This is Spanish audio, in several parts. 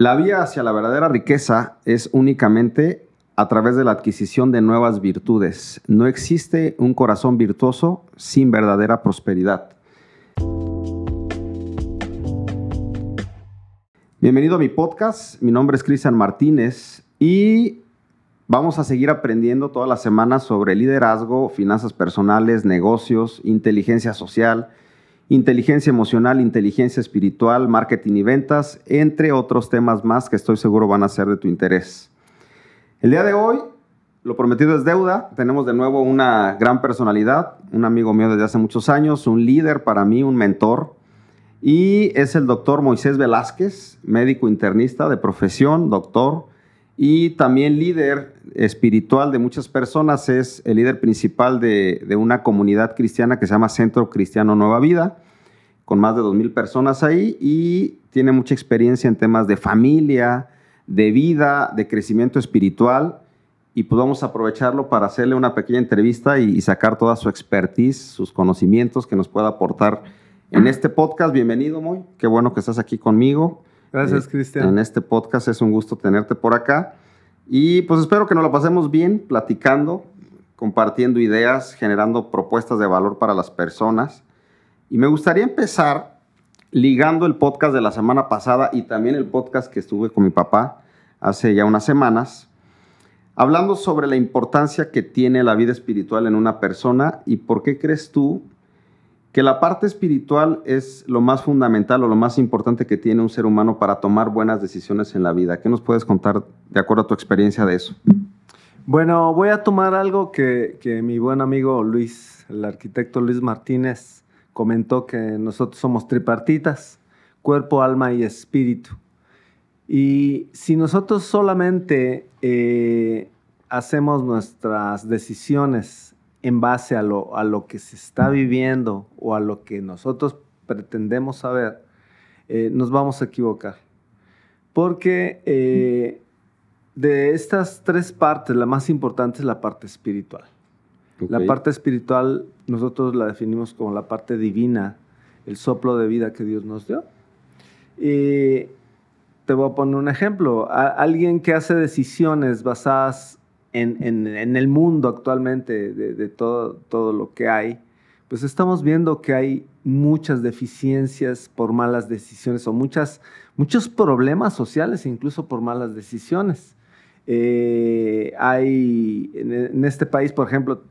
La vía hacia la verdadera riqueza es únicamente a través de la adquisición de nuevas virtudes. No existe un corazón virtuoso sin verdadera prosperidad. Bienvenido a mi podcast. Mi nombre es Cristian Martínez y vamos a seguir aprendiendo todas las semanas sobre liderazgo, finanzas personales, negocios, inteligencia social, inteligencia emocional, inteligencia espiritual, marketing y ventas, entre otros temas más que estoy seguro van a ser de tu interés. El día de hoy, lo prometido es deuda. Tenemos de nuevo una gran personalidad, un amigo mío desde hace muchos años, un líder para mí, un mentor. Y es el doctor Moisés Velázquez, médico internista de profesión, doctor, y también líder espiritual de muchas personas. Es el líder principal de, una comunidad cristiana que se llama Centro Cristiano Nueva Vida, con más de 2.000 personas ahí y tiene mucha experiencia en temas de familia, de vida, de crecimiento espiritual y podemos aprovecharlo para hacerle una pequeña entrevista y, sacar toda su expertise, sus conocimientos que nos pueda aportar en este podcast. Bienvenido, Moy. Qué bueno que estás aquí conmigo. Gracias, Eh, Cristian. En este podcast es un gusto tenerte por acá. Y pues espero que nos lo pasemos bien, platicando, compartiendo ideas, generando propuestas de valor para las personas. Y me gustaría empezar ligando el podcast de la semana pasada y también el podcast que estuve con mi papá hace ya unas semanas, hablando sobre la importancia que tiene la vida espiritual en una persona y por qué crees tú que la parte espiritual es lo más fundamental o lo más importante que tiene un ser humano para tomar buenas decisiones en la vida. ¿Qué nos puedes contar de acuerdo a tu experiencia de eso? Bueno, voy a tomar algo que, que mi buen amigo Luis, el arquitecto Luis Martínez, comentó que nosotros somos tripartitas, cuerpo, alma y espíritu. Y si nosotros solamente eh, hacemos nuestras decisiones en base a lo, a lo que se está viviendo o a lo que nosotros pretendemos saber, eh, nos vamos a equivocar. Porque eh, de estas tres partes, la más importante es la parte espiritual. La parte espiritual nosotros la definimos como la parte divina, el soplo de vida que Dios nos dio. Y te voy a poner un ejemplo. A- alguien que hace decisiones basadas en, en- el mundo actualmente, de, de todo, todo lo que hay, pues estamos viendo que hay muchas deficiencias por malas decisiones o muchas, muchos problemas sociales incluso por malas decisiones. Eh, hay en, en este país, por ejemplo,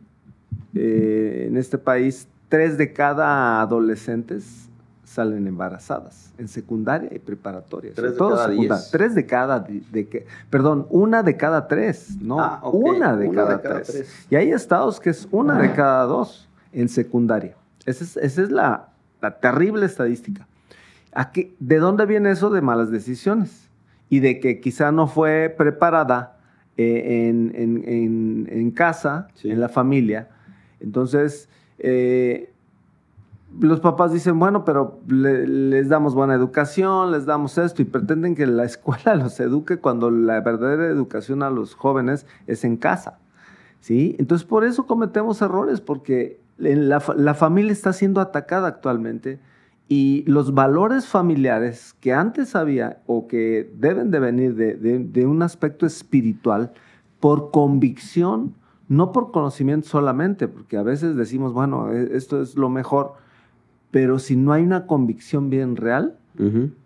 eh, en este país, tres de cada adolescentes salen embarazadas en secundaria y preparatoria. Tres de todo cada diez. Tres de cada, de que, perdón, una de cada tres, no, Ah, ok, una, de, una cada de cada tres. tres. Y hay estados que es una de cada dos en secundaria. Esa es, esa es la, la terrible estadística. ¿A qué- ¿De dónde viene eso de malas decisiones? Y de que quizá no fue preparada eh, en, en- en- en casa, Sí. en la familia. Entonces, eh, los papás dicen, bueno, pero le- les damos buena educación, les damos esto y pretenden que la escuela los eduque cuando la verdadera educación a los jóvenes es en casa. ¿sí? Entonces, por eso cometemos errores, porque la, la familia está siendo atacada actualmente y los valores familiares que antes había o que deben de venir de, de- de un aspecto espiritual por convicción, no por conocimiento solamente, porque a veces decimos, bueno, e- esto es lo mejor, pero si no hay una convicción bien real,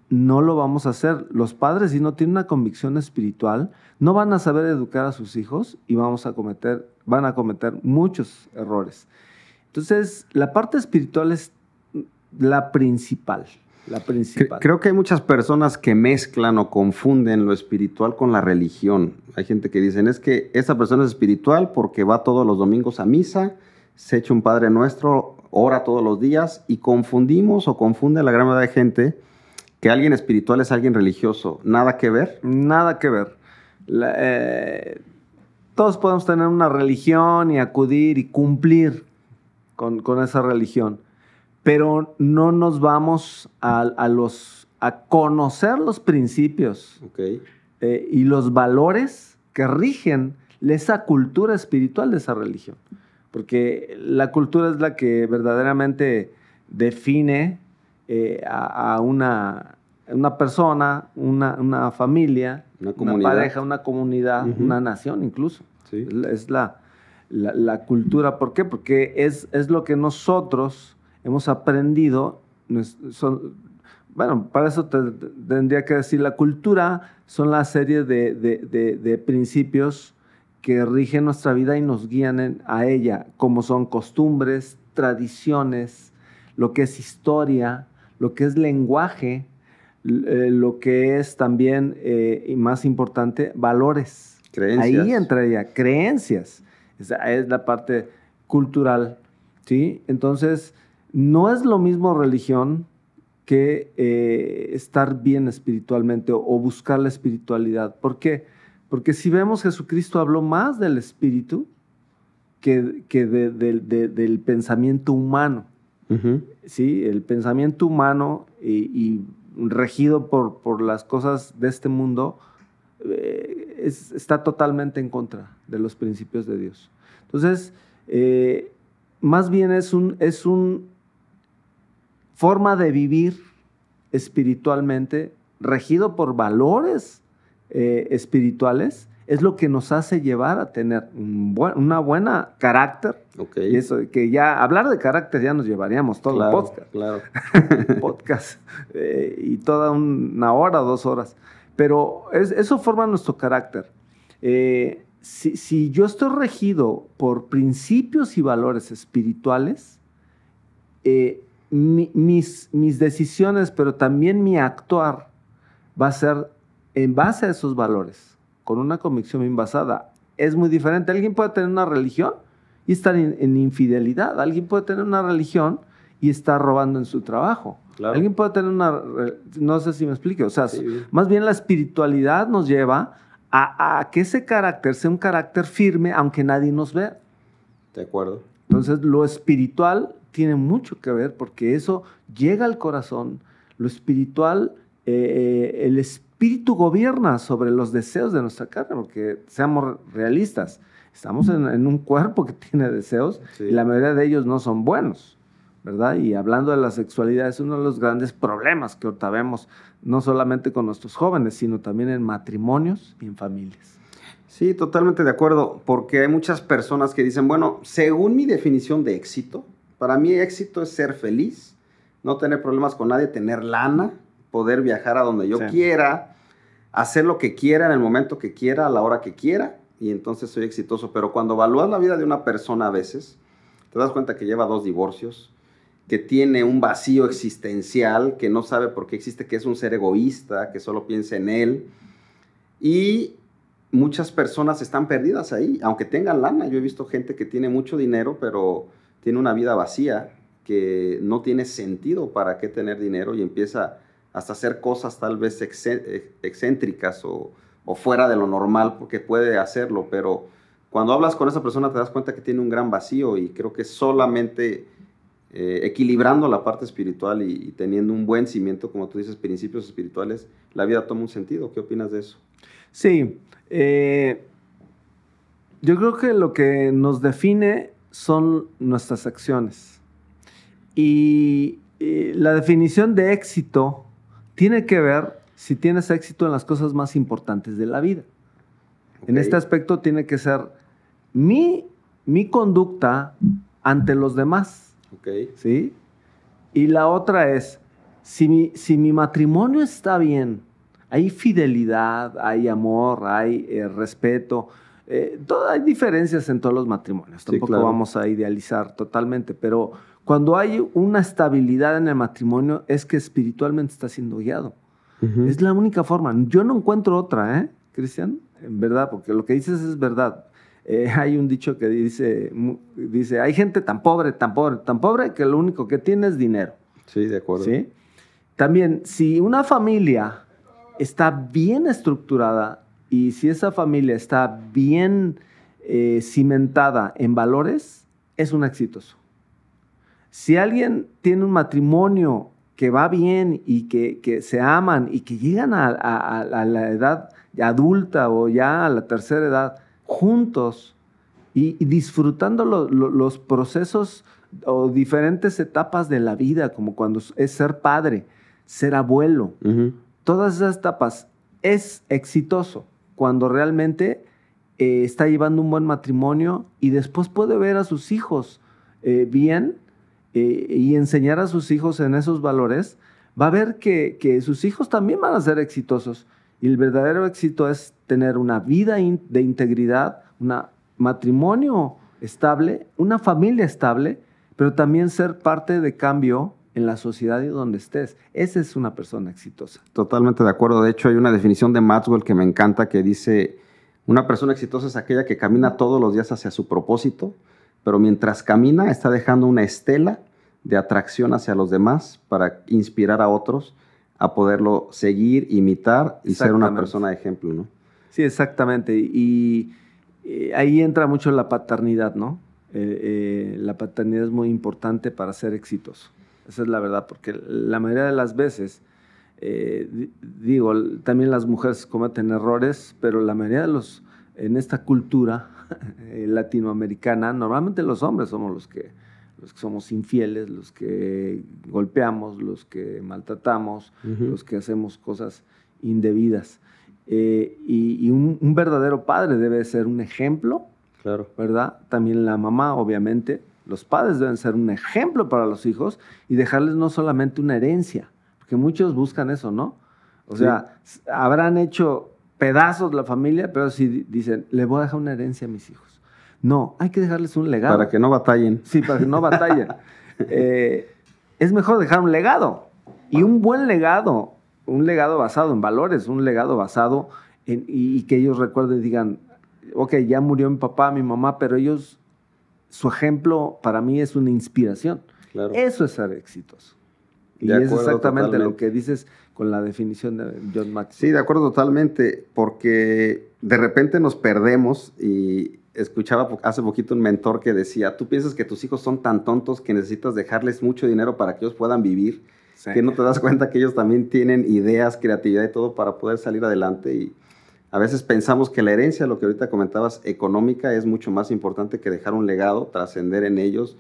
no lo vamos a hacer. Los padres, si no tienen una convicción espiritual, no van a saber educar a sus hijos y vamos a cometer, van a cometer muchos errores. Entonces, la parte espiritual es la principal. La principal. Creo que hay muchas personas que mezclan o confunden lo espiritual con la religión. Hay gente que dicen, es que esa persona es espiritual porque va todos los domingos a misa, se echa un Padre Nuestro, ora todos los días y confundimos o confunde la gran mayoría de gente que alguien espiritual es alguien religioso. Nada que ver. Nada que ver. La- eh, todos podemos tener una religión y acudir y cumplir con, con esa religión, pero no nos vamos a, a los, a conocer los principios eh, y los valores que rigen esa cultura espiritual de esa religión. Porque la cultura es la que verdaderamente define eh, a, a una, una persona, una, una familia, Una pareja, una comunidad, una nación incluso. Sí. Es la- la, cultura. ¿Por qué? Porque es, es lo que nosotros hemos aprendido. son- bueno, para eso te- te- tendría que decir, la cultura son la serie de, de- de- de principios que rigen nuestra vida y nos guían en- a ella, como son costumbres, tradiciones, lo que es historia, lo que es lenguaje, eh, lo que es también, eh, y más importante, valores. Creencias. Ahí entraría creencias. Esa es la parte cultural, ¿sí? Entonces, no es lo mismo religión que eh, estar bien espiritualmente o, o buscar la espiritualidad. ¿Por qué? Porque si vemos, Jesucristo habló más del espíritu que, que de- de- de- del pensamiento humano. ¿sí? El pensamiento humano y, y regido por, por las cosas de este mundo eh, es- está totalmente en contra de los principios de Dios. Entonces, eh, más bien es un, es un forma de vivir espiritualmente regido por valores eh, espirituales, es lo que nos hace llevar a tener un buen- una buena carácter. Ok. Y eso, que ya hablar de carácter ya nos llevaríamos todo claro, el podcast Claro. podcast eh, y toda una hora, dos horas. Pero es- eso forma nuestro carácter. Eh, si, si yo estoy regido por principios y valores espirituales, eh, mi- mis, mis decisiones, pero también mi actuar va a ser en base a esos valores, con una convicción bien basada. Es muy diferente. Alguien puede tener una religión y estar en, en infidelidad. Alguien puede tener una religión y estar robando en su trabajo. Claro. Alguien puede tener una... No sé si me explique. O sea, Sí, bien. más bien la espiritualidad nos lleva a, a que ese carácter sea un carácter firme, aunque nadie nos vea. De acuerdo. Entonces, lo espiritual tiene mucho que ver porque eso llega al corazón. Lo espiritual, eh, el espíritu gobierna sobre los deseos de nuestra carne, porque seamos realistas. Estamos en, en un cuerpo que tiene deseos Sí. y la mayoría de ellos no son buenos, ¿verdad? Y hablando de la sexualidad, es uno de los grandes problemas que ahorita vemos, no solamente con nuestros jóvenes, sino también en matrimonios y en familias. Sí, totalmente de acuerdo, porque hay muchas personas que dicen, bueno, según mi definición de éxito, para mí éxito es ser feliz, no tener problemas con nadie, tener lana, poder viajar a donde yo Sí. quiera, hacer lo que quiera en el momento que quiera, a la hora que quiera, y entonces soy exitoso. Pero cuando evalúas la vida de una persona a veces, te das cuenta que lleva dos divorcios, que tiene un vacío existencial, que no sabe por qué existe, que es un ser egoísta, que solo piensa en él. Y muchas personas están perdidas ahí, aunque tengan lana. Yo he visto gente que tiene mucho dinero, pero tiene una vida vacía, que no tiene sentido para qué tener dinero y empieza hasta hacer cosas tal vez ex- excéntricas o, fuera de lo normal, porque puede hacerlo, pero cuando hablas con esa persona te das cuenta que tiene un gran vacío y creo que solamente eh, equilibrando la parte espiritual y, teniendo un buen cimiento, como tú dices, principios espirituales, la vida toma un sentido. ¿Qué opinas de eso? Sí, eh, yo creo que lo que nos define son nuestras acciones. Y, eh, la definición de éxito tiene que ver si tienes éxito en las cosas más importantes de la vida. En este aspecto tiene que ser mi, mi conducta ante los demás. Ok. ¿sí? Y la otra es, si mi, si mi matrimonio está bien, hay fidelidad, hay amor, hay eh, respeto, eh, todo- hay diferencias en todos los matrimonios, Sí, tampoco claro. vamos a idealizar totalmente, pero cuando hay una estabilidad en el matrimonio es que espiritualmente está siendo guiado. Ujú. Es la única forma. Yo no encuentro otra, ¿eh, Cristian? En verdad, porque lo que dices es verdad. Eh, hay un dicho que dice, dice, hay gente tan pobre, tan pobre, tan pobre que lo único que tiene es dinero. Sí, de acuerdo. ¿sí? También, si una familia está bien estructurada y si esa familia está bien eh, cimentada en valores, es un exitoso. Si alguien tiene un matrimonio que va bien y que, que se aman y que llegan a, a- a- a la edad adulta o ya a la tercera edad juntos y, y disfrutando lo- lo- los procesos o diferentes etapas de la vida, como cuando es ser padre, ser abuelo. Todas esas etapas es exitoso cuando realmente eh, está llevando un buen matrimonio y después puede ver a sus hijos eh, bien eh, y enseñar a sus hijos en esos valores, va a ver que, que, sus hijos también van a ser exitosos. Y el verdadero éxito es tener una vida de integridad, un matrimonio estable, una familia estable, pero también ser parte de cambio en la sociedad y donde estés. Esa es una persona exitosa. Totalmente de acuerdo. De hecho, hay una definición de Maxwell que me encanta que dice, una persona exitosa es aquella que camina todos los días hacia su propósito, pero mientras camina está dejando una estela de atracción hacia los demás para inspirar a otros a poderlo seguir, imitar y ser una persona de ejemplo, ¿no? Sí, exactamente. Y, ahí entra mucho la paternidad, ¿no? Eh, eh, la paternidad es muy importante para ser exitoso. Esa es la verdad, porque la mayoría de las veces, eh, digo, también las mujeres cometen errores, pero la mayoría de los, en esta cultura latinoamericana, normalmente los hombres somos los que los que somos infieles, los que golpeamos, los que maltratamos, los que hacemos cosas indebidas. Eh, y, un, verdadero padre debe ser un ejemplo, claro. ¿verdad? También la mamá, obviamente. Los padres deben ser un ejemplo para los hijos y dejarles no solamente una herencia, porque muchos buscan eso, ¿no? O sea, habrán hecho pedazos la familia, pero si dicen, le voy a dejar una herencia a mis hijos. No, hay que dejarles un legado. Para que no batallen. Sí, para que no batallen. Eh, es mejor dejar un legado. Y un buen legado, un legado basado en valores, un legado basado en, y, que ellos recuerden y digan, ok, ya murió mi papá, mi mamá, pero ellos, su ejemplo para mí es una inspiración. Eso es ser exitoso. Y es exactamente lo que dices con la definición de John Maxwell. Sí, de acuerdo totalmente, porque de repente nos perdemos y escuchaba hace poquito un mentor que decía, tú piensas que tus hijos son tan tontos que necesitas dejarles mucho dinero para que ellos puedan vivir, que no te das cuenta que ellos también tienen ideas, creatividad y todo para poder salir adelante. Y a veces pensamos que la herencia, lo que ahorita comentabas, económica, es mucho más importante que dejar un legado, trascender en ellos,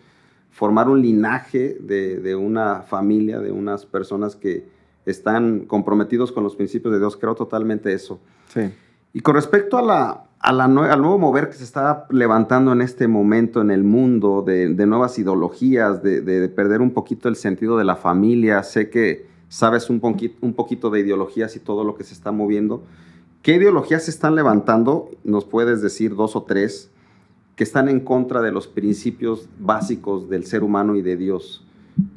formar un linaje de, de una familia, de unas personas que están comprometidos con los principios de Dios. Creo totalmente eso. Sí. Y con respecto a la, al nuevo mover que se está levantando en este momento en el mundo, de, nuevas ideologías, de, perder un poquito el sentido de la familia. Sé que sabes un, poquito, un poquito de ideologías y todo lo que se está moviendo. ¿Qué ideologías se están levantando? Nos puedes decir dos o tres que están en contra de los principios básicos del ser humano y de Dios.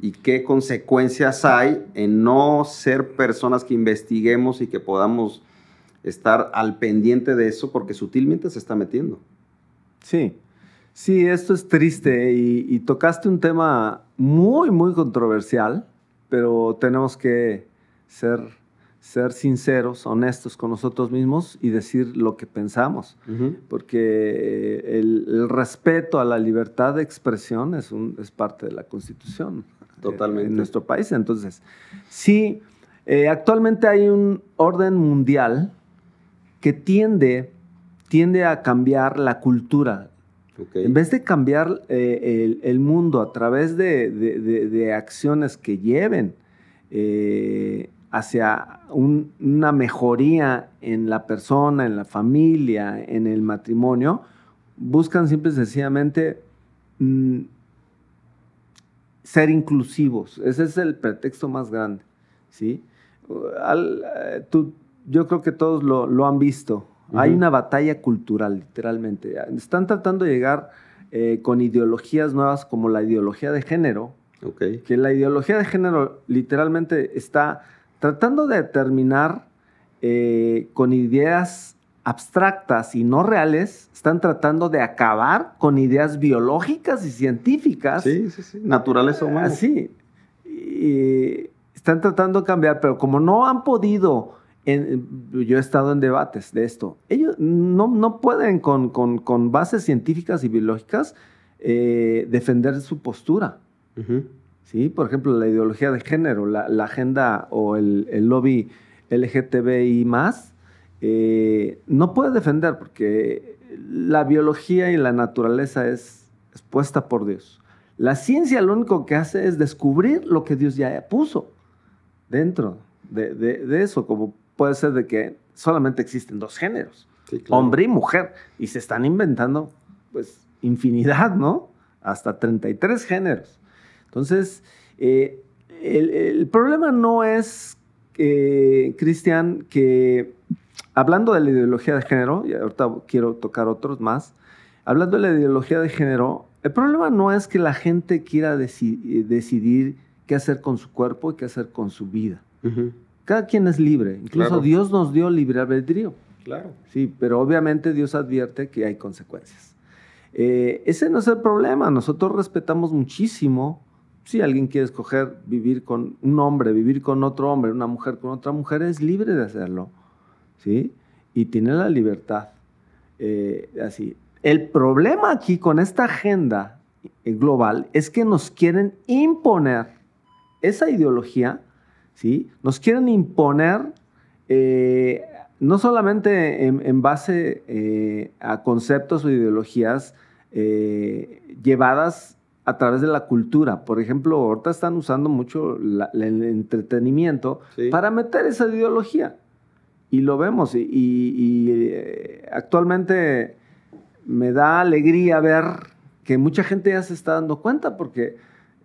¿Y qué consecuencias hay en no ser personas que investiguemos y que podamos estar al pendiente de eso porque sutilmente se está metiendo. Sí, sí, esto es triste y, tocaste un tema muy, muy controversial, pero tenemos que ser, ser sinceros, honestos con nosotros mismos y decir lo que pensamos, porque el, respeto a la libertad de expresión es, un, es parte de la Constitución. Totalmente. En nuestro país. Entonces, sí, eh, actualmente hay un orden mundial que tiende, tiende a cambiar la cultura. En vez de cambiar eh, el, mundo a través de, acciones que lleven eh, hacia una mejoría en la persona, en la familia, en el matrimonio, buscan simple y sencillamente mm, ser inclusivos. Ese es el pretexto más grande. ¿sí? Al, eh, tú, yo creo que todos lo, han visto. Hay una batalla cultural, literalmente. Están tratando de llegar eh, con ideologías nuevas como la ideología de género, que la ideología de género literalmente está tratando de determinar eh, con ideas abstractas y no reales, están tratando de acabar con ideas biológicas y científicas. Sí, sí, sí, naturales humanas. Sí, y están tratando de cambiar, pero como no han podido yo he estado en debates de esto. Ellos no, no pueden con, con, con, bases científicas y biológicas eh, defender su postura. ¿Sí? Por ejemplo, la ideología de género, la, la agenda o el, el, lobby LGTBI más, eh, no puede defender porque la biología y la naturaleza es, es puesta por Dios. La ciencia lo único que hace es descubrir lo que Dios ya puso. dentro de, eso, como puede ser de que solamente existen dos géneros, hombre y mujer, y se están inventando pues infinidad, ¿no? Hasta 33 géneros. Entonces, eh, el, problema no es, eh, Cristian, que hablando de la ideología de género, y ahorita quiero tocar otros más, hablando de la ideología de género, el problema no es que la gente quiera decidir qué hacer con su cuerpo y qué hacer con su vida. Cada quien es libre. Incluso Dios nos dio libre albedrío. Claro. Sí, pero obviamente Dios advierte que hay consecuencias. Eh, ese no es el problema. Nosotros respetamos muchísimo. Si alguien quiere escoger vivir con un hombre, vivir con otro hombre, una mujer con otra mujer, es libre de hacerlo. ¿Sí? Y tiene la libertad. Eh, así. El problema aquí con esta agenda global es que nos quieren imponer esa ideología, ¿sí? Nos quieren imponer eh, no solamente en, base eh, a conceptos o ideologías eh, llevadas a través de la cultura. Por ejemplo, ahorita están usando mucho el entretenimiento para meter esa ideología. Y lo vemos. y actualmente me da alegría ver que mucha gente ya se está dando cuenta porque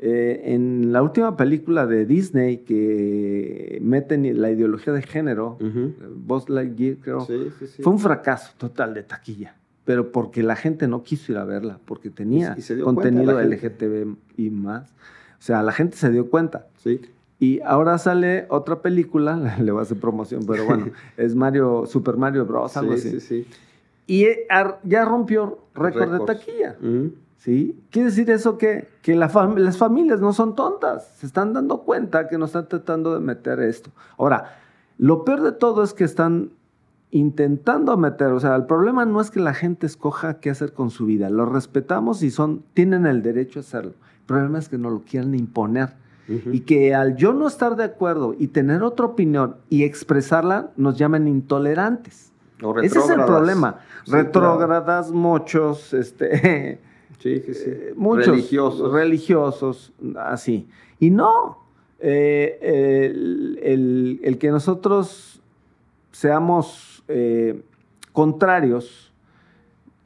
eh, en la última película de Disney que meten la ideología de género, uh Lightyear creo, fue un fracaso total de taquilla. Pero porque la gente no quiso ir a verla, porque tenía contenido LGTB y más. O sea, la gente se dio cuenta. Sí. Y ahora sale otra película, le voy a hacer promoción, pero bueno, es Mario, Super Mario Bros. Algo así. Sí, sí. Y eh, ya rompió récord de taquilla. ¿Sí? Quiere decir eso que, que las familias no son tontas. Se están dando cuenta que nos están tratando de meter esto. Ahora, lo peor de todo es que están intentando meter, o sea, el problema no es que la gente escoja qué hacer con su vida. Lo respetamos y son, tienen el derecho a hacerlo. El problema es que no lo quieran imponer. Y que al yo no estar de acuerdo y tener otra opinión y expresarla, nos llamen intolerantes. Ese es el problema. Retrógradas, muchos, este, sí, sí, eh, muchos religiosos. religiosos, así. Y no, eh, el, que nosotros seamos eh, contrarios,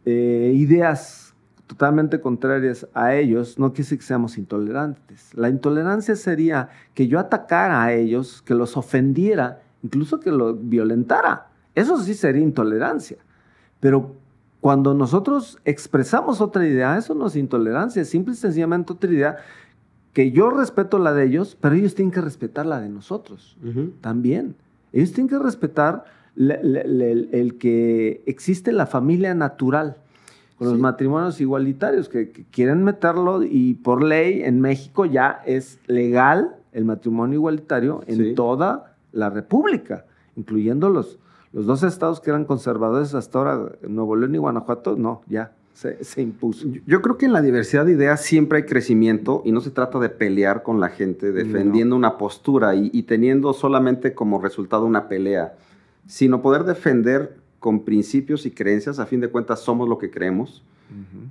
ideas totalmente contrarias a ellos, no quiere decir que seamos intolerantes. La intolerancia sería que yo atacara a ellos, que los ofendiera, incluso que los violentara. Eso sí sería intolerancia. Pero cuando nosotros expresamos otra idea, eso no es intolerancia, es simple y sencillamente otra idea que yo respeto la de ellos, pero ellos tienen que respetar la de nosotros también. Ellos tienen que respetar el, que existe la familia natural, con los matrimonios igualitarios, que, quieren meterlo y por ley en México ya es legal el matrimonio igualitario en toda la República, incluyendo los, los dos estados que eran conservadores hasta ahora, Nuevo León y Guanajuato, no, ya se, impuso. Yo creo que en la diversidad de ideas siempre hay crecimiento y no se trata de pelear con la gente defendiendo una postura y, teniendo solamente como resultado una pelea, sino poder defender con principios y creencias, a fin de cuentas somos lo que creemos,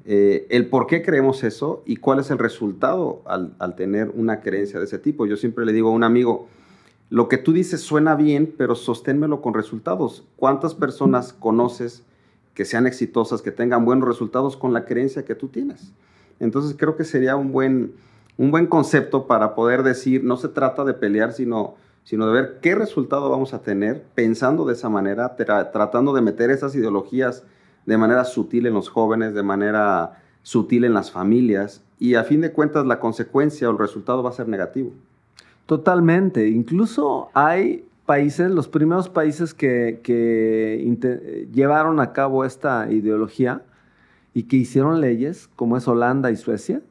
eh, el por qué creemos eso y cuál es el resultado al, al tener una creencia de ese tipo. Yo siempre le digo a un amigo, lo que tú dices suena bien, pero sosténmelo con resultados. ¿Cuántas personas conoces que sean exitosas, que tengan buenos resultados con la creencia que tú tienes? Entonces creo que sería un buen, un buen concepto para poder decir, no se trata de pelear, sino, sino de ver qué resultado vamos a tener pensando de esa manera, tratando de meter esas ideologías de manera sutil en los jóvenes, de manera sutil en las familias, y a fin de cuentas la consecuencia o el resultado va a ser negativo. Totalmente. Incluso hay países, los primeros países que, llevaron a cabo esta ideología y que hicieron leyes, como es Holanda y Suecia,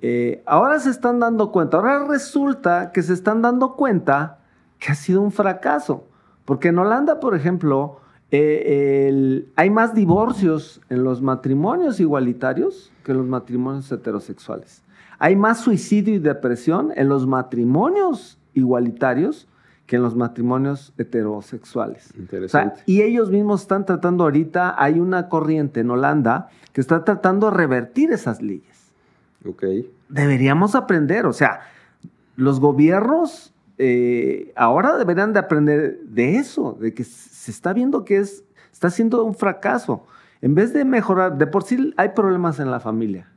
eh, ahora se están dando cuenta, ahora resulta que se están dando cuenta que ha sido un fracaso. Porque en Holanda, por ejemplo, eh, hay más divorcios en los matrimonios igualitarios que en los matrimonios heterosexuales. Hay más suicidio y depresión en los matrimonios igualitarios que en los matrimonios heterosexuales. Interesante. y ellos mismos están tratando ahorita, hay una corriente en Holanda que está tratando de revertir esas leyes. Deberíamos aprender, o sea, los gobiernos eh, ahora deberían de aprender de eso, de que se está viendo que es, está siendo un fracaso. En vez de mejorar, de por sí hay problemas en la familia,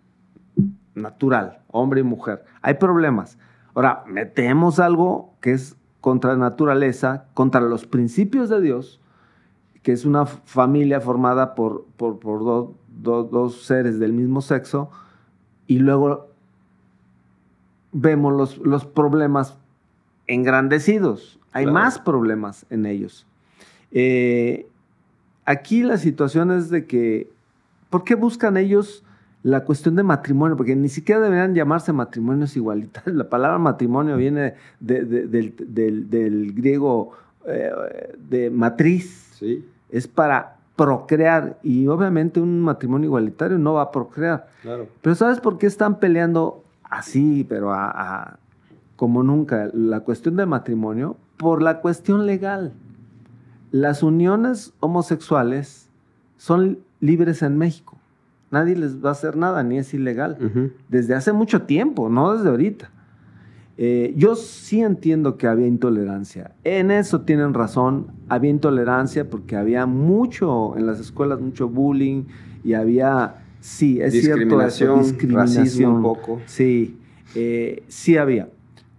natural, hombre y mujer, hay problemas. Ahora, metemos algo que es contra la naturaleza, contra los principios de Dios, que es una familia formada por, por, dos seres del mismo sexo, y luego vemos los, los problemas engrandecidos. Hay más problemas en ellos. Eh, aquí la situación es de que, ¿por qué buscan ellos la cuestión de matrimonio? Porque ni siquiera deberían llamarse matrimonios igualitarios. La palabra matrimonio viene del, griego eh, de matriz. Sí. Es para procrear y obviamente un matrimonio igualitario no va a procrear. Claro. Pero ¿sabes por qué están peleando así, pero a como nunca la cuestión del matrimonio por la cuestión legal. Las uniones homosexuales son libres en México. Nadie les va a hacer nada, ni es ilegal. Desde hace mucho tiempo, no desde ahorita. Eh, yo sí entiendo que había intolerancia. En eso tienen razón. Había intolerancia porque había mucho en las escuelas, mucho bullying y había, sí, es cierto, discriminación, racismo un poco. Sí, eh, sí había.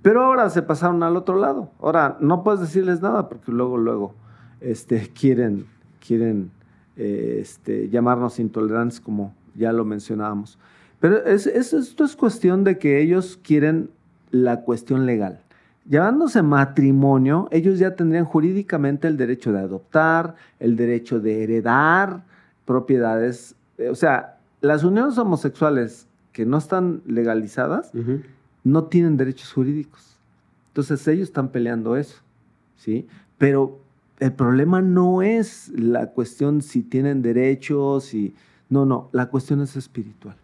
Pero ahora se pasaron al otro lado. Ahora no puedes decirles nada porque luego, luego este, quieren, quieren eh, este, llamarnos intolerantes como ya lo mencionábamos. Pero es, esto es cuestión de que ellos quieren la cuestión legal. Llamándose matrimonio, ellos ya tendrían jurídicamente el derecho de adoptar, el derecho de heredar propiedades. O sea, las uniones homosexuales que no están legalizadas, no tienen derechos jurídicos. Entonces ellos están peleando eso, ¿sí? Pero el problema no es la cuestión si tienen derechos, y no, no, la cuestión es espiritual.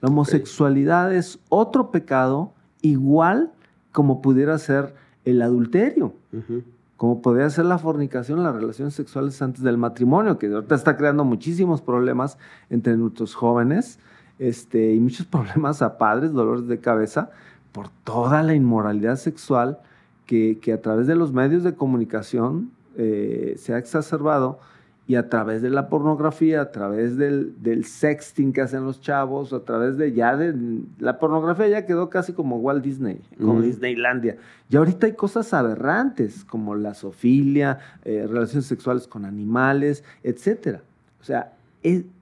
La homosexualidad es otro pecado igual como pudiera ser el adulterio, como podría ser la fornicación, las relaciones sexuales antes del matrimonio, que ahorita está creando muchísimos problemas entre nuestros jóvenes este, y muchos problemas a padres, dolores de cabeza, por toda la inmoralidad sexual que, a través de los medios de comunicación eh, se ha exacerbado y a través de la pornografía, a través del, sexting que hacen los chavos, a través de ya de la pornografía ya quedó casi como Walt Disney, como Disneylandia. Y ahorita hay cosas aberrantes como la zoofilia, eh, relaciones sexuales con animales, etc. O sea,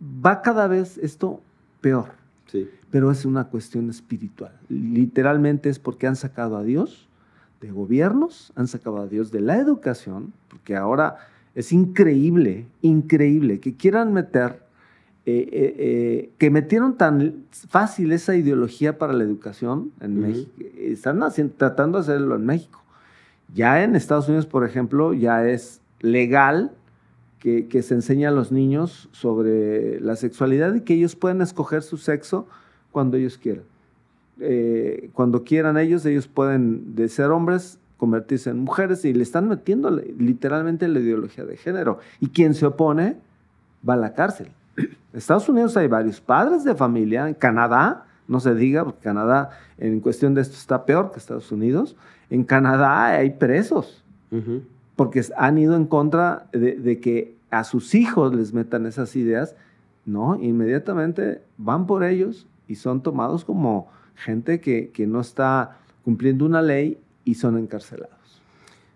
va cada vez esto peor. Sí pero es una cuestión espiritual. Literalmente es porque han sacado a Dios de gobiernos, han sacado a Dios de la educación, porque ahora es increíble, increíble que quieran meter, eh, eh, eh, que metieron tan fácil esa ideología para la educación en México, están tratando de hacerlo en México. Ya en Estados Unidos, por ejemplo, ya es legal que, que se enseñe a los niños sobre la sexualidad y que ellos pueden escoger su sexo cuando ellos quieran. Eh, cuando quieran ellos, ellos pueden de ser hombres convertirse en mujeres y le están metiendo literalmente la ideología de género. Y quien se opone va a la cárcel. En Estados Unidos hay varios padres de familia, en Canadá, no se diga, porque Canadá en cuestión de esto está peor que Estados Unidos, en Canadá hay presos, porque han ido en contra de, de, que a sus hijos les metan esas ideas, ¿no? Inmediatamente van por ellos y son tomados como gente que, no está cumpliendo una ley y son encarcelados.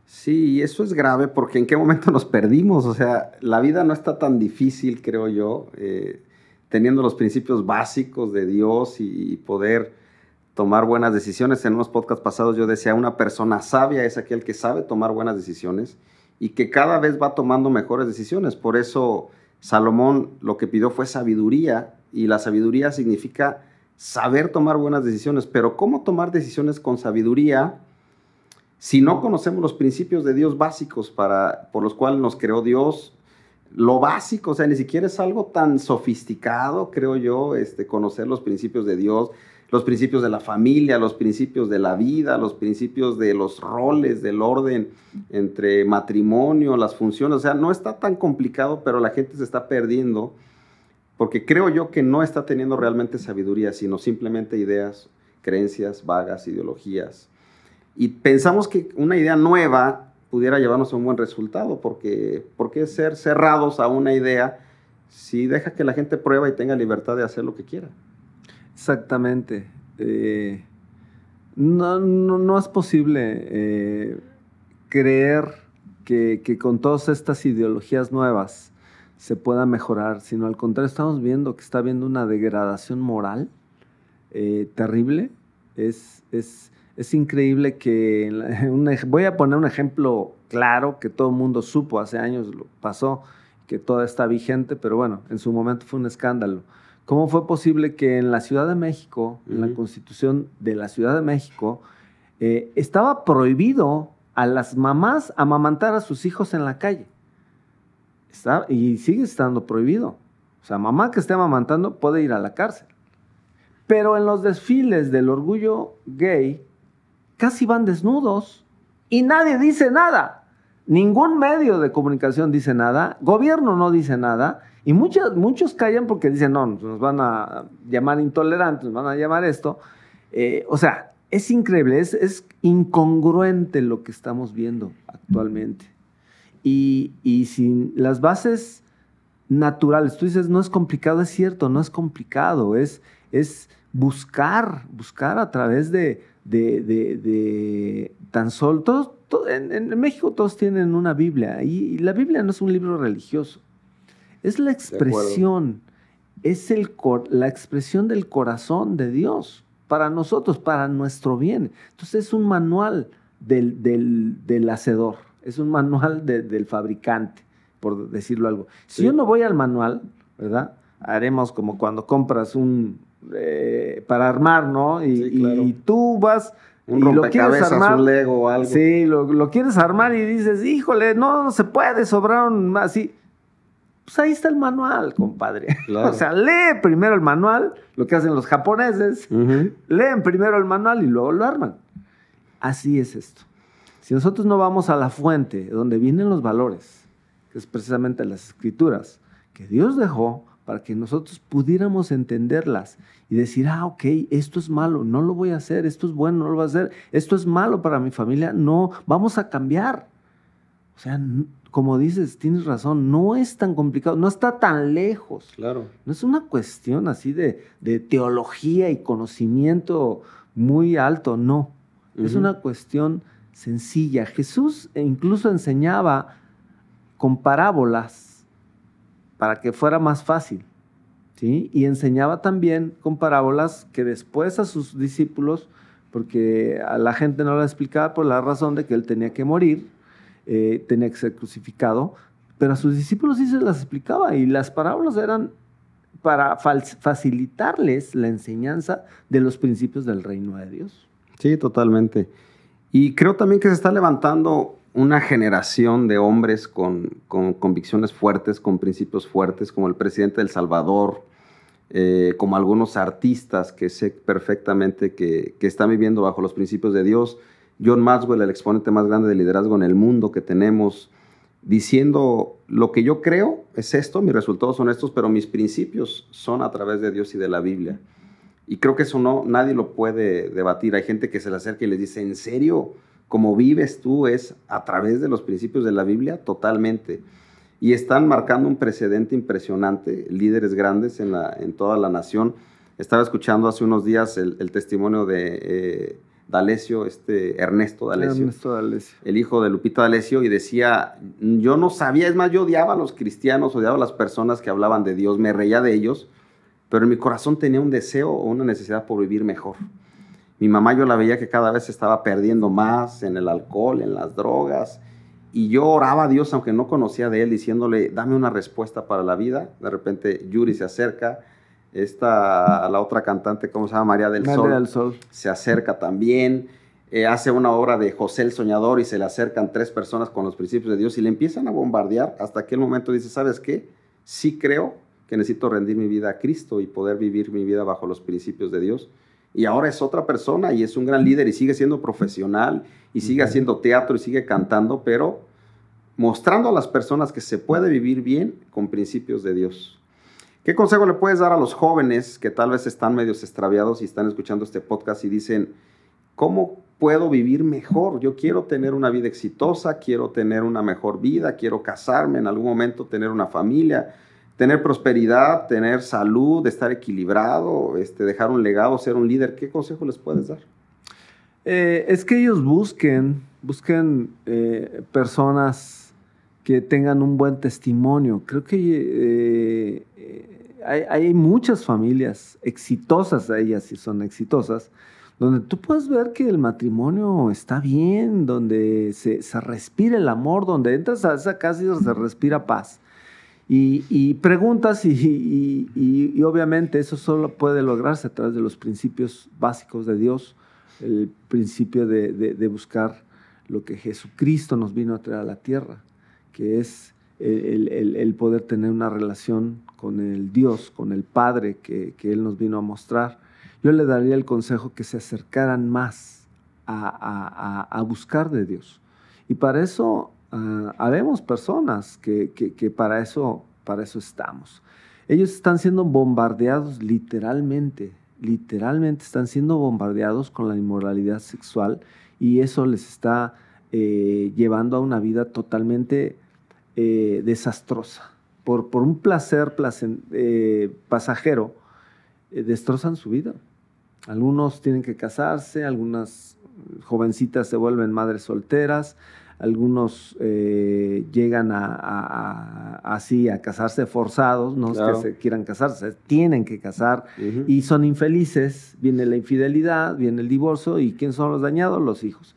Sí, y eso es grave porque en qué momento nos perdimos. O sea, la vida no está tan difícil, creo yo, eh, teniendo los principios básicos de Dios y, poder tomar buenas decisiones. En unos podcasts pasados yo decía, una persona sabia es aquel que sabe tomar buenas decisiones y que cada vez va tomando mejores decisiones. Por eso Salomón lo que pidió fue sabiduría y la sabiduría significa saber tomar buenas decisiones, pero ¿cómo tomar decisiones con sabiduría si no conocemos los principios de Dios básicos para, por los cuales nos creó Dios? Lo básico, o sea, ni siquiera es algo tan sofisticado, creo yo, este, conocer los principios de Dios, los principios de la familia, los principios de la vida, los principios de los roles, del orden entre matrimonio, las funciones, o sea, no está tan complicado, pero la gente se está perdiendo porque creo yo que no está teniendo realmente sabiduría, sino simplemente ideas, creencias vagas, ideologías. Y pensamos que una idea nueva pudiera llevarnos a un buen resultado, porque ¿por qué ser cerrados a una idea si deja que la gente prueba y tenga libertad de hacer lo que quiera? Exactamente. Eh, no, no, es posible eh, creer que, con todas estas ideologías nuevas se pueda mejorar, sino al contrario, estamos viendo que está habiendo una degradación moral eh, terrible. Es, es, es, increíble que, voy a poner un ejemplo claro que todo el mundo supo, hace años lo pasó, que toda está vigente, pero bueno, en su momento fue un escándalo. ¿Cómo fue posible que en la Ciudad de México, en la constitución de la Ciudad de México, eh, estaba prohibido a las mamás amamantar a sus hijos en la calle? Está, y sigue estando prohibido. O sea, mamá que esté amamantando puede ir a la cárcel. Pero en los desfiles del orgullo gay, casi van desnudos y nadie dice nada. Ningún medio de comunicación dice nada, gobierno no dice nada, y muchos, muchos callan porque dicen, no, nos van a llamar intolerantes, nos van a llamar esto. Eh, o sea, es increíble, es, es, incongruente lo que estamos viendo actualmente. Y, y sin las bases naturales, tú dices, no es complicado, es cierto, no es complicado, es, es buscar, buscar a través de, de, tan solo, todos, en, México todos tienen una Biblia y, la Biblia no es un libro religioso, es la expresión, es el, la expresión del corazón de Dios para nosotros, para nuestro bien. Entonces es un manual del, del, hacedor, es un manual del fabricante, por decirlo algo. Si yo no voy al manual, ¿verdad? Haremos como cuando compras un, eh, para armar, ¿no? Y, tú vas un y lo quieres armar. Un Lego o algo. Sí, lo, quieres armar y dices, híjole, no, se puede, sobraron más. Y, pues ahí está el manual, compadre. o sea, lee primero el manual, lo que hacen los japoneses, leen primero el manual y luego lo arman. Así es esto. Si nosotros no vamos a la fuente donde vienen los valores, que es precisamente las escrituras, que Dios dejó, para que nosotros pudiéramos entenderlas y decir, ah, ok, esto es malo, no lo voy a hacer, esto es bueno, no lo voy a hacer, esto es malo para mi familia, no, vamos a cambiar. O sea, como dices, tienes razón, no es tan complicado, no está tan lejos. Claro. No es una cuestión así de, teología y conocimiento muy alto, no. Es una cuestión sencilla. Jesús incluso enseñaba con parábolas para que fuera más fácil. ¿sí? Y enseñaba también con parábolas que después a sus discípulos, porque a la gente no la explicaba por la razón de que él tenía que morir, eh, tenía que ser crucificado, pero a sus discípulos sí se las explicaba y las parábolas eran para facilitarles la enseñanza de los principios del reino de Dios. Sí, totalmente. Y creo también que se está levantando una generación de hombres con, convicciones fuertes, con principios fuertes, como el presidente del Salvador, eh, como algunos artistas que sé perfectamente que, están viviendo bajo los principios de Dios. John Maxwell, el exponente más grande de liderazgo en el mundo que tenemos, diciendo lo que yo creo es esto, mis resultados son estos, pero mis principios son a través de Dios y de la Biblia. Y creo que eso no, nadie lo puede debatir. Hay gente que se le acerca y les dice, ¿en serio? Como vives tú es a través de los principios de la Biblia totalmente. Y están marcando un precedente impresionante, líderes grandes en, la, en toda la nación. Estaba escuchando hace unos días el, testimonio de eh, D'Alessio, este Ernesto D'Alessio, Ernesto D'Alessio, el hijo de Lupita D'Alessio, y decía, yo no sabía, es más, yo odiaba a los cristianos, odiaba a las personas que hablaban de Dios, me reía de ellos, pero en mi corazón tenía un deseo o una necesidad por vivir mejor. Mi mamá yo la veía que cada vez estaba perdiendo más en el alcohol, en las drogas. Y yo oraba a Dios, aunque no conocía de él, diciéndole, dame una respuesta para la vida. De repente Yuri se acerca, esta, la otra cantante, ¿cómo se llama? María del, Sol, del Sol, se acerca también. Eh, hace una obra de José el Soñador y se le acercan tres personas con los principios de Dios y le empiezan a bombardear hasta que el momento dice, ¿sabes qué? Sí creo que necesito rendir mi vida a Cristo y poder vivir mi vida bajo los principios de Dios y ahora es otra persona y es un gran líder y sigue siendo profesional y sigue haciendo teatro y sigue cantando, pero mostrando a las personas que se puede vivir bien con principios de Dios. ¿Qué consejo le puedes dar a los jóvenes que tal vez están medios extraviados y están escuchando este podcast y dicen, ¿cómo puedo vivir mejor? Yo quiero tener una vida exitosa, quiero tener una mejor vida, quiero casarme en algún momento, tener una familia, tener prosperidad, tener salud, estar equilibrado, este, dejar un legado, ser un líder. ¿Qué consejo les puedes dar? Eh, es que ellos busquen, busquen eh, personas que tengan un buen testimonio. Creo que eh, hay, muchas familias exitosas, ellas si son exitosas, donde tú puedes ver que el matrimonio está bien, donde se, se respira el amor, donde entras a esa casa y se respira paz. Y, preguntas y, obviamente eso solo puede lograrse a través de los principios básicos de Dios, el principio de, buscar lo que Jesucristo nos vino a traer a la tierra, que es el, poder tener una relación con el Dios, con el Padre que, Él nos vino a mostrar. Yo le daría el consejo que se acercaran más a, a buscar de Dios. Y para eso uh, habemos personas que, para, eso, para eso estamos. Ellos están siendo bombardeados literalmente, literalmente están siendo bombardeados con la inmoralidad sexual y eso les está eh, llevando a una vida totalmente eh, desastrosa. Por, por, un placer eh, pasajero, destrozan su vida. Algunos tienen que casarse, algunas jovencitas se vuelven madres solteras, algunos eh, llegan a, así a casarse forzados, no es que se quieran casarse, tienen que casar y son infelices, viene la infidelidad, viene el divorcio y ¿quién son los dañados? Los hijos.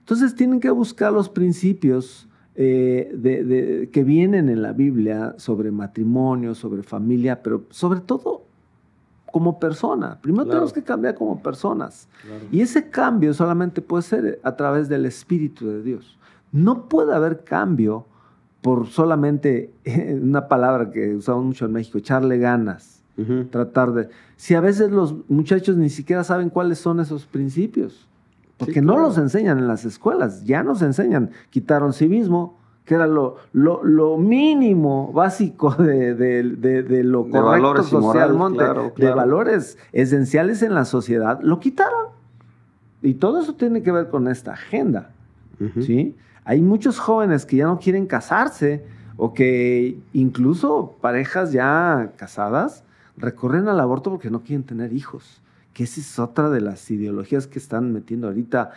Entonces tienen que buscar los principios eh, que vienen en la Biblia sobre matrimonio, sobre familia, pero sobre todo como persona. Primero tenemos que cambiar como personas. Y ese cambio solamente puede ser a través del Espíritu de Dios. No puede haber cambio por solamente una palabra que usamos mucho en México, echarle ganas, tratar de... Si a veces los muchachos ni siquiera saben cuáles son esos principios, porque no los enseñan en las escuelas, ya nos enseñan, quitaron civismo, que era lo, lo, mínimo básico de, de, lo correcto socialmente, de valores esenciales en la sociedad, lo quitaron. Y todo eso tiene que ver con esta agenda, ¿sí? Hay muchos jóvenes que ya no quieren casarse o que incluso parejas ya casadas recorren al aborto porque no quieren tener hijos. Que esa es otra de las ideologías que están metiendo ahorita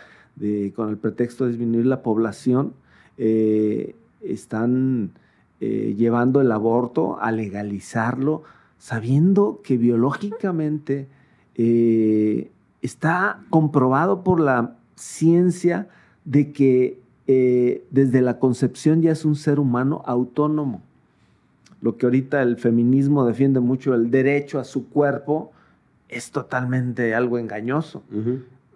con el pretexto de disminuir la población. Eh, están eh, llevando el aborto a legalizarlo, sabiendo que biológicamente eh, está comprobado por la ciencia de que eh, desde la concepción ya es un ser humano autónomo. Lo que ahorita el feminismo defiende mucho, el derecho a su cuerpo, es totalmente algo engañoso.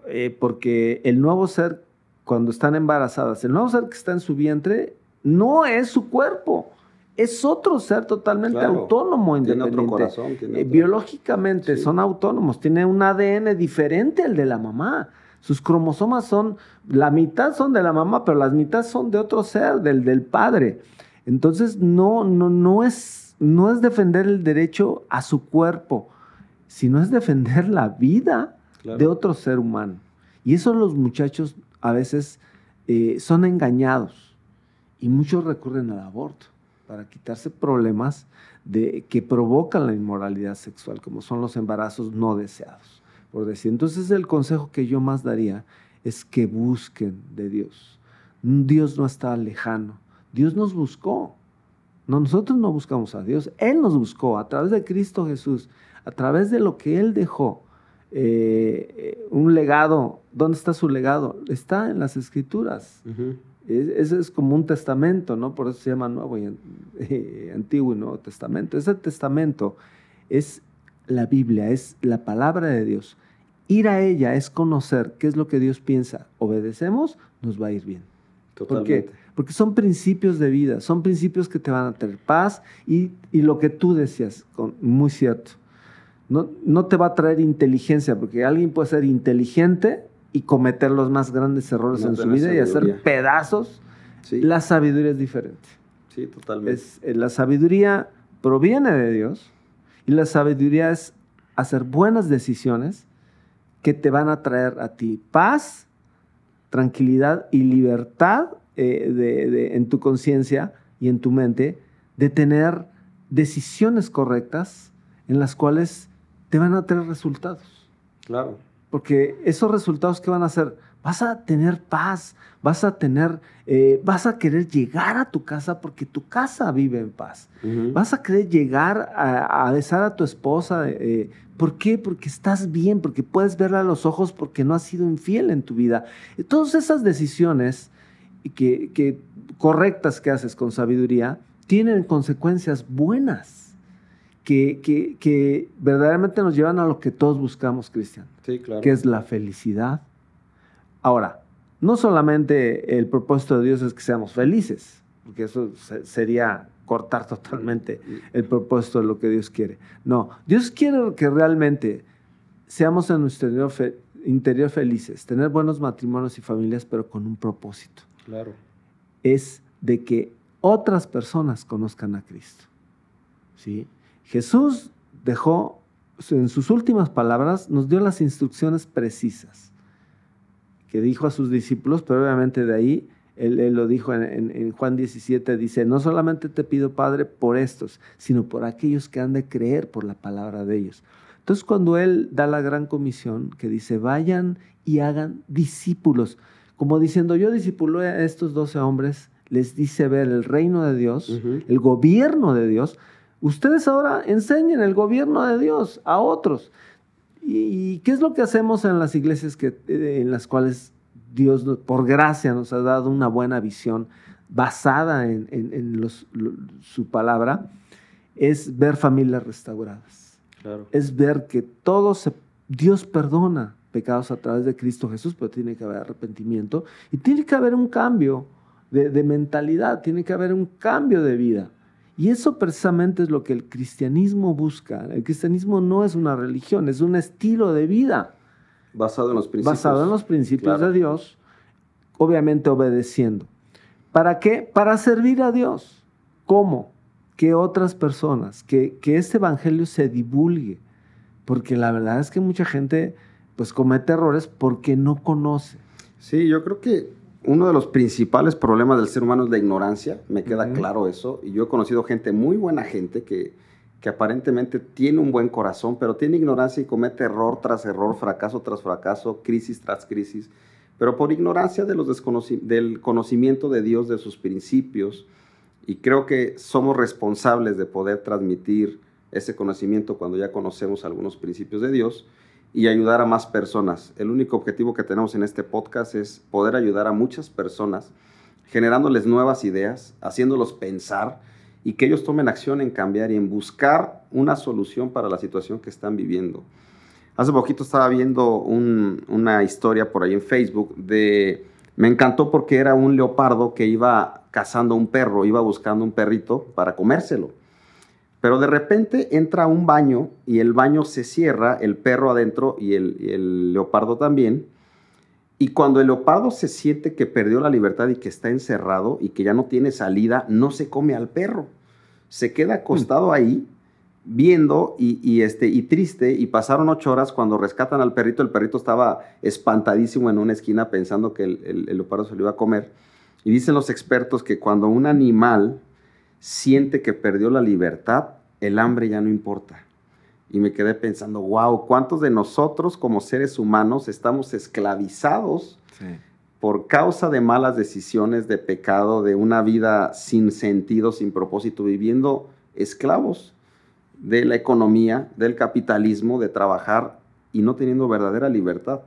Eh, porque el nuevo ser, cuando están embarazadas, el nuevo ser que está en su vientre no es su cuerpo. Es otro ser totalmente autónomo, independiente. Tiene otro corazón. Eh, biológicamente son autónomos, tiene un ADN diferente al de la mamá. Sus cromosomas son, la mitad son de la mamá, pero las mitad son de otro ser, del, del padre. Entonces, no, no, no, es, no es defender el derecho a su cuerpo, sino es defender la vida de otro ser humano. Y eso los muchachos a veces eh, son engañados y muchos recurren al aborto para quitarse problemas de, que provocan la inmoralidad sexual, como son los embarazos no deseados por decir. Entonces el consejo que yo más daría es que busquen de Dios. Dios no está lejano. Dios nos buscó. No, nosotros no buscamos a Dios. Él nos buscó a través de Cristo Jesús, a través de lo que Él dejó. Eh, un legado. ¿Dónde está su legado? Está en las escrituras. Ese es como un testamento, ¿no? Por eso se llama Nuevo y eh, Antiguo y Nuevo Testamento. Ese testamento es la Biblia, es la palabra de Dios. Ir a ella es conocer qué es lo que Dios piensa. Obedecemos, nos va a ir bien. Totalmente. ¿Por qué? Porque son principios de vida, son principios que te van a tener paz y, lo que tú decías, muy cierto. No, no, te va a traer inteligencia, porque alguien puede ser inteligente y cometer los más grandes errores en su vida y hacer pedazos. La sabiduría es diferente. Sí, totalmente. Eh, la sabiduría proviene de Dios y la sabiduría es hacer buenas decisiones que te van a traer a ti paz, tranquilidad y libertad eh, en tu conciencia y en tu mente de tener decisiones correctas en las cuales te van a tener resultados. Claro. Porque esos resultados que van a hacer, vas a tener paz, vas a tener, eh, vas a querer llegar a tu casa porque tu casa vive en paz. Vas a querer llegar a, besar a tu esposa. Eh, ¿Por qué? Porque estás bien, porque puedes verla a los ojos, porque no has sido infiel en tu vida. Todas esas decisiones que, que correctas que haces con sabiduría tienen consecuencias buenas. Que, que, que, verdaderamente nos llevan a lo que todos buscamos, Cristian. Sí, claro. Que es la felicidad, Ahora, no solamente el propósito de Dios es que seamos felices, porque eso sería cortar totalmente el propósito de lo que Dios quiere. No, Dios quiere que realmente seamos en nuestro interior, felices, tener buenos matrimonios y familias, pero con un propósito. Claro. Es de que otras personas conozcan a Cristo. ¿Sí? Jesús dejó, en sus últimas palabras, nos dio las instrucciones precisas que dijo a sus discípulos, pero obviamente de ahí él, lo dijo en, Juan 17, dice, no solamente te pido, Padre, por estos, sino por aquellos que han de creer por la palabra de ellos. Entonces cuando él da la gran comisión, que dice, vayan y hagan discípulos, como diciendo, yo discipulo a estos doce hombres, les dice ver el reino de Dios, el gobierno de Dios, ustedes ahora enseñen el gobierno de Dios a otros. ¿Y qué es lo que hacemos en las iglesias que, eh, en las cuales Dios, por gracia, nos ha dado una buena visión basada en, su palabra? Es ver familias restauradas. Es ver que todo se, Dios perdona pecados a través de Cristo Jesús, pero tiene que haber arrepentimiento y tiene que haber un cambio de mentalidad, tiene que haber un cambio de vida. Y eso precisamente es lo que el cristianismo busca. El cristianismo no es una religión, es un estilo de vida. Basado en los principios. Basado en los principios de Dios, obviamente obedeciendo. ¿Para qué? Para servir a Dios. ¿Cómo? Que otras personas, que, que este evangelio se divulgue. Porque la verdad es que mucha gente pues comete errores porque no conoce. Sí, yo creo que uno de los principales problemas del ser humano es la ignorancia, me queda claro eso, y yo he conocido gente, muy buena gente, que, que aparentemente tiene un buen corazón, pero tiene ignorancia y comete error tras error, fracaso tras fracaso, crisis tras crisis, pero por ignorancia de los del conocimiento de Dios, de sus principios, y creo que somos responsables de poder transmitir ese conocimiento cuando ya conocemos algunos principios de Dios, y ayudar a más personas. El único objetivo que tenemos en este podcast es poder ayudar a muchas personas, generándoles nuevas ideas, haciéndolos pensar y que ellos tomen acción en cambiar y en buscar una solución para la situación que están viviendo. Hace poquito estaba viendo una historia por ahí en Facebook de... Me encantó porque era un leopardo que iba cazando un perro, iba buscando un perrito para comérselo. Pero de repente entra a un baño y el baño se cierra, el perro adentro y el, leopardo también. Y cuando el leopardo se siente que perdió la libertad y que está encerrado y que ya no tiene salida, no se come al perro. Se queda acostado mm. ahí viendo y, este, y triste. Y pasaron ocho horas cuando rescatan al perrito. El perrito estaba espantadísimo en una esquina pensando que el leopardo se lo iba a comer. Y dicen los expertos que cuando un animal siente que perdió la libertad, el hambre ya no importa. Y me quedé pensando, wow, ¿cuántos de nosotros como seres humanos estamos esclavizados por causa de malas decisiones, de pecado, de una vida sin sentido, sin propósito, viviendo esclavos de la economía, del capitalismo, de trabajar y no teniendo verdadera libertad?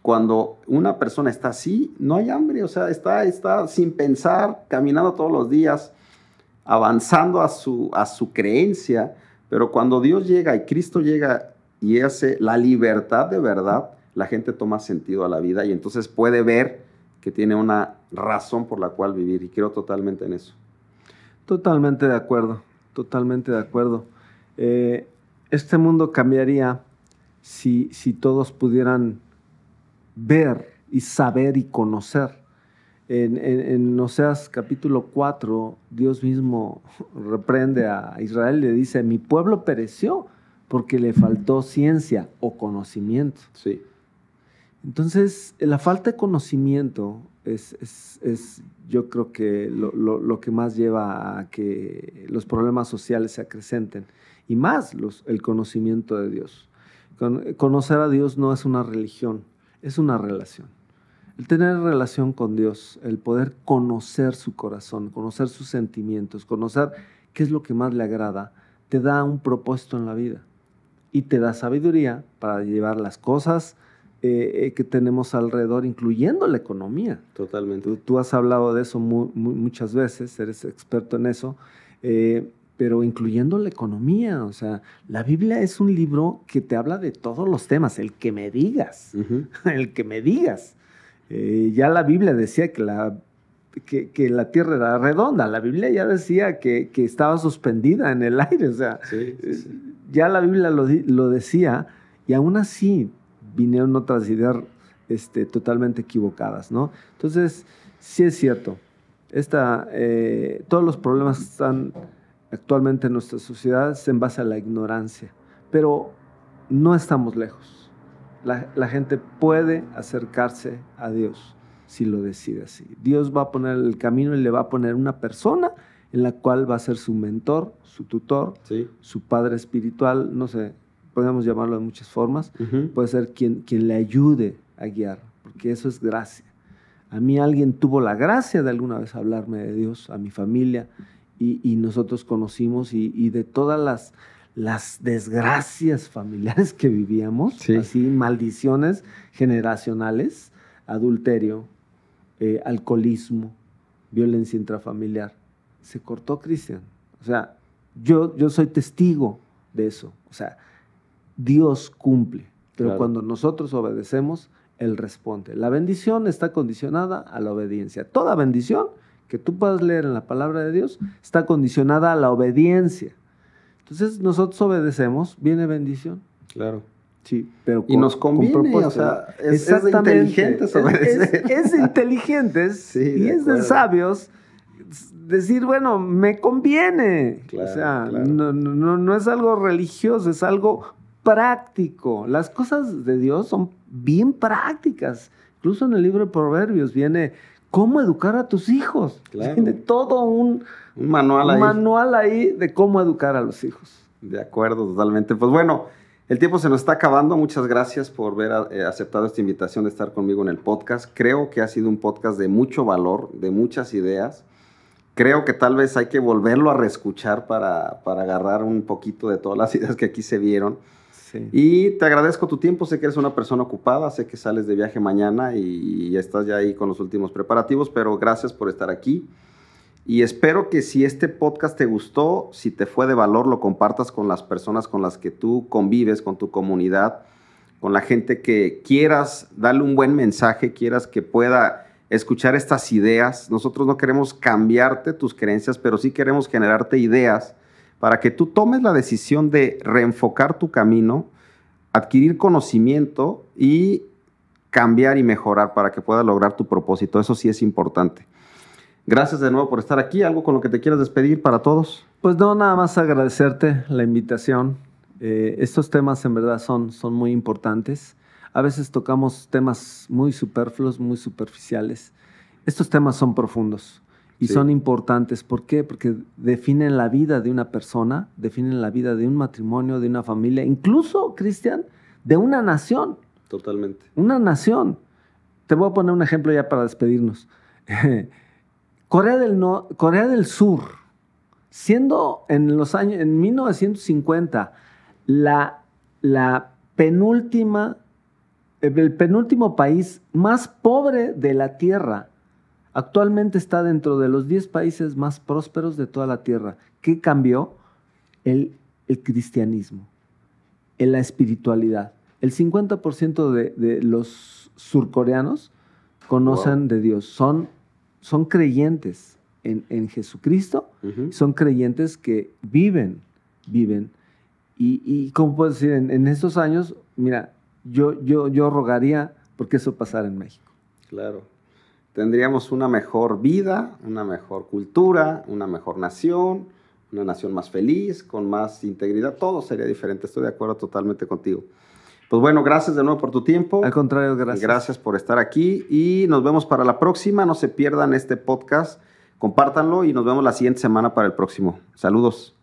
Cuando una persona está así, no hay hambre, o sea, está, está sin pensar, caminando todos los días, avanzando a su, a su creencia, pero cuando Dios llega y Cristo llega y hace la libertad de verdad, la gente toma sentido a la vida y entonces puede ver que tiene una razón por la cual vivir y creo totalmente en eso. Totalmente de acuerdo, totalmente de acuerdo. Eh, este mundo cambiaría si, si todos pudieran ver y saber y conocer en, en, Oseas capítulo 4, Dios mismo reprende a Israel y le dice, mi pueblo pereció porque le faltó ciencia o conocimiento. Sí. Entonces, la falta de conocimiento es, yo creo que lo, que más lleva a que los problemas sociales se acrecenten y más los, el conocimiento de Dios. conocer a Dios no es una religión, es una relación. El tener relación con Dios, el poder conocer su corazón, conocer sus sentimientos, conocer qué es lo que más le agrada, te da un propósito en la vida y te da sabiduría para llevar las cosas eh, eh, que tenemos alrededor, incluyendo la economía. Totalmente. Tú, has hablado de eso muchas veces, eres experto en eso, eh, pero incluyendo la economía. O sea, la Biblia es un libro que te habla de todos los temas, el que me digas, el que me digas. Ya la Biblia decía que la que, la Tierra era redonda. La Biblia ya decía que, estaba suspendida en el aire. O sea, ya la Biblia lo, lo, decía y aún así vinieron otras ideas este, totalmente equivocadas, ¿no? Entonces, sí es cierto. Esta, eh, todos los problemas que están actualmente en nuestra sociedad se en base a la ignorancia, pero no estamos lejos. La, la gente puede acercarse a Dios si lo decide así. Dios va a poner el camino y le va a poner una persona en la cual va a ser su mentor, su tutor, su padre espiritual, no sé, podemos llamarlo de muchas formas, puede ser quien, quien le ayude a guiar, porque eso es gracia. A mí alguien tuvo la gracia de alguna vez hablarme de Dios, a mi familia, y, nosotros conocimos y, de todas las, las desgracias familiares que vivíamos, así maldiciones generacionales, adulterio, eh, alcoholismo, violencia intrafamiliar. Se cortó, Cristian. O sea, yo, yo soy testigo de eso. O sea, Dios cumple, pero cuando nosotros obedecemos, Él responde. La bendición está condicionada a la obediencia. Toda bendición que tú puedas leer en la palabra de Dios está condicionada a la obediencia. Entonces nosotros obedecemos, viene bendición. Claro. Sí, pero y nos conviene, o sea, es, es inteligente obedecer. Es, inteligente y es de sabios decir, bueno, me conviene. o sea, no, no, no, es algo religioso, es algo práctico. Las cosas de Dios son bien prácticas. Incluso en el libro de Proverbios viene cómo educar a tus hijos. Tiene todo un, manual, manual ahí de cómo educar a los hijos. De acuerdo, totalmente. Pues bueno. El tiempo se nos está acabando. Muchas gracias por haber eh, aceptado esta invitación de estar conmigo en el podcast. Creo que ha sido un podcast de mucho valor, de muchas ideas. Creo que tal vez hay que volverlo a reescuchar para, para agarrar un poquito de todas las ideas que aquí se vieron. Y te agradezco tu tiempo. Sé que eres una persona ocupada, sé que sales de viaje mañana y, estás ya ahí con los últimos preparativos, pero gracias por estar aquí. Y espero que si este podcast te gustó, si te fue de valor, lo compartas con las personas con las que tú convives, con tu comunidad, con la gente que quieras darle un buen mensaje, quieras que pueda escuchar estas ideas. Nosotros no queremos cambiarte tus creencias, pero sí queremos generarte ideas para que tú tomes la decisión de reenfocar tu camino, adquirir conocimiento y cambiar y mejorar para que puedas lograr tu propósito. Eso sí es importante. Gracias de nuevo por estar aquí. ¿Algo con lo que te quieras despedir para todos? Pues no, nada más agradecerte la invitación. Eh, estos temas en verdad son, son muy importantes. A veces tocamos temas muy superfluos, muy superficiales. Estos temas son profundos y son importantes. ¿Por qué? Porque definen la vida de una persona, definen la vida de un matrimonio, de una familia, incluso, Cristian, de una nación. Totalmente. Una nación. Te voy a poner un ejemplo ya para despedirnos. Corea del, Corea del Sur, siendo en los años, en 1950, la, la penúltima, el penúltimo país más pobre de la Tierra, actualmente está dentro de los 10 países más prósperos de toda la Tierra. ¿Qué cambió? El, cristianismo, la espiritualidad. El 50% de, de, los surcoreanos conocen de Dios, son son creyentes en, Jesucristo, son creyentes que viven, viven. Y, y como puedo decir, en, estos años, mira, yo, yo, yo rogaría porque eso pasara en México. Claro. Tendríamos una mejor vida, una mejor cultura, una mejor nación, una nación más feliz, con más integridad, todo sería diferente. Estoy de acuerdo totalmente contigo. Pues bueno, gracias de nuevo por tu tiempo. Al contrario, gracias. Gracias por estar aquí y nos vemos para la próxima. No se pierdan este podcast, compártanlo y nos vemos la siguiente semana para el próximo. Saludos.